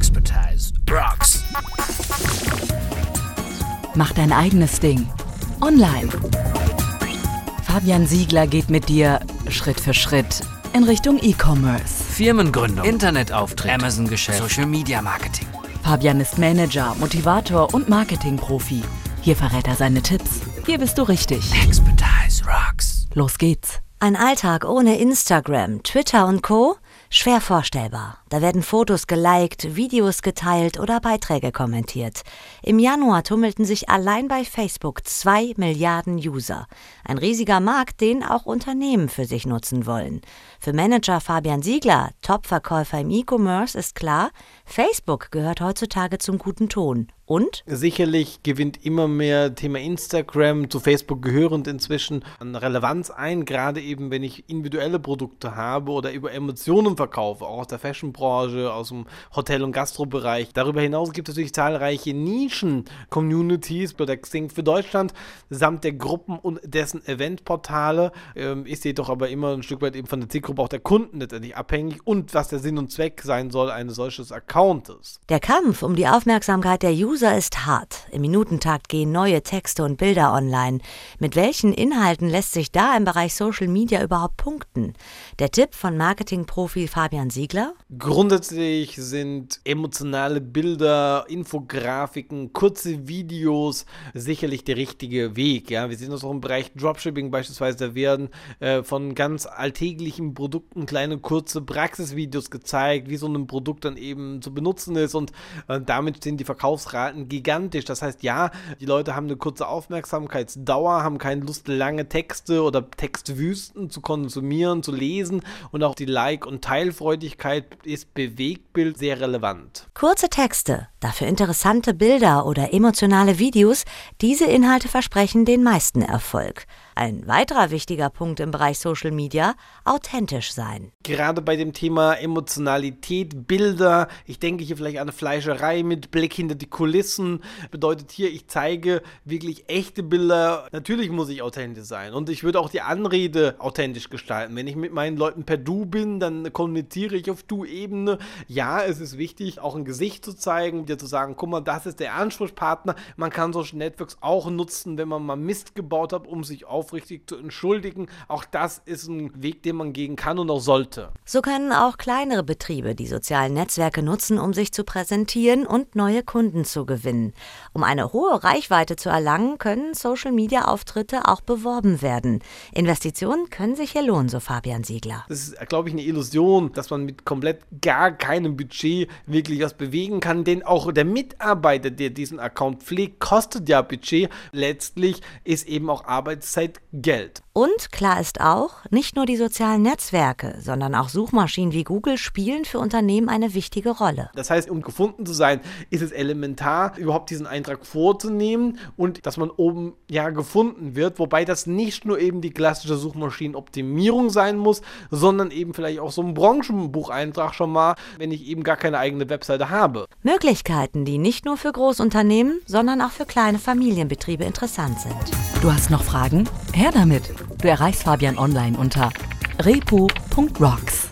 Expertise rocks. Mach dein eigenes Ding. Online. Fabian Siegler geht mit dir Schritt für Schritt in Richtung E-Commerce. Firmengründung, Internetauftritt, Amazon-Geschäft, Social Media Marketing. Fabian ist Manager, Motivator und Marketingprofi. Hier verrät er seine Tipps. Hier bist du richtig. Expertise rocks. Los geht's. Ein Alltag ohne Instagram, Twitter und Co? Schwer vorstellbar. Da werden Fotos geliked, Videos geteilt oder Beiträge kommentiert. Im Januar tummelten sich allein bei Facebook zwei Milliarden User. Ein riesiger Markt, den auch Unternehmen für sich nutzen wollen. Für Manager Fabian Siegler, Topverkäufer im E-Commerce, ist klar, Facebook gehört heutzutage zum guten Ton. Und? Sicherlich gewinnt immer mehr Thema Instagram zu Facebook gehörend inzwischen an Relevanz ein, gerade eben wenn ich individuelle Produkte habe oder über Emotionen verkaufe, auch aus der Fashion-Branche, aus dem Hotel- und Gastrobereich. Darüber hinaus gibt es natürlich zahlreiche Nischen-Communities bei der Xing für Deutschland samt der Gruppen und dessen Eventportale. Ähm, ist jedoch aber immer ein Stück weit eben von der Zielgruppe auch der Kunden letztendlich abhängig und was der Sinn und Zweck sein soll eines solches Accountes. Der Kampf um die Aufmerksamkeit der User User ist hart. Im Minutentakt gehen neue Texte und Bilder online. Mit welchen Inhalten lässt sich da im Bereich Social Media überhaupt punkten? Der Tipp von Marketingprofi Fabian Siegler? Grundsätzlich sind emotionale Bilder, Infografiken, kurze Videos sicherlich der richtige Weg. Ja, wir sehen das auch im Bereich Dropshipping beispielsweise. Da werden äh, von ganz alltäglichen Produkten kleine kurze Praxisvideos gezeigt, wie so ein Produkt dann eben zu benutzen ist und äh, damit sind die Verkaufsraten Daten gigantisch. Das heißt, ja, die Leute haben eine kurze Aufmerksamkeitsdauer, haben keine Lust, lange Texte oder Textwüsten zu konsumieren, zu lesen und auch die Like- und Teilfreudigkeit ist Bewegtbild sehr relevant. Kurze Texte, dafür interessante Bilder oder emotionale Videos, diese Inhalte versprechen den meisten Erfolg. Ein weiterer wichtiger Punkt im Bereich Social Media, authentisch sein. Gerade bei dem Thema Emotionalität, Bilder, ich denke hier vielleicht an eine Fleischerei mit Blick hinter die Kulissen, bedeutet hier, ich zeige wirklich echte Bilder. Natürlich muss ich authentisch sein und ich würde auch die Anrede authentisch gestalten. Wenn ich mit meinen Leuten per Du bin, dann kommuniziere ich auf Du-Ebene. Ja, es ist wichtig, auch ein Gesicht zu zeigen, dir zu sagen, guck mal, das ist der Ansprechpartner. Man kann Social Networks auch nutzen, wenn man mal Mist gebaut hat, um sich auf aufrichtig zu entschuldigen. Auch das ist ein Weg, den man gehen kann und auch sollte. So können auch kleinere Betriebe die sozialen Netzwerke nutzen, um sich zu präsentieren und neue Kunden zu gewinnen. Um eine hohe Reichweite zu erlangen, können Social-Media-Auftritte auch beworben werden. Investitionen können sich hier lohnen, so Fabian Siegler. Das ist, glaube ich, eine Illusion, dass man mit komplett gar keinem Budget wirklich was bewegen kann, denn auch der Mitarbeiter, der diesen Account pflegt, kostet ja Budget. Letztlich ist eben auch Arbeitszeit Geld. Und klar ist auch, nicht nur die sozialen Netzwerke, sondern auch Suchmaschinen wie Google spielen für Unternehmen eine wichtige Rolle. Das heißt, um gefunden zu sein, ist es elementar, überhaupt diesen Eintrag vorzunehmen und dass man oben ja gefunden wird, wobei das nicht nur eben die klassische Suchmaschinenoptimierung sein muss, sondern eben vielleicht auch so ein Branchenbucheintrag schon mal, wenn ich eben gar keine eigene Webseite habe. Möglichkeiten, die nicht nur für Großunternehmen, sondern auch für kleine Familienbetriebe interessant sind. Du hast noch Fragen? Her damit! Du erreichst Fabian online unter repo.rocks.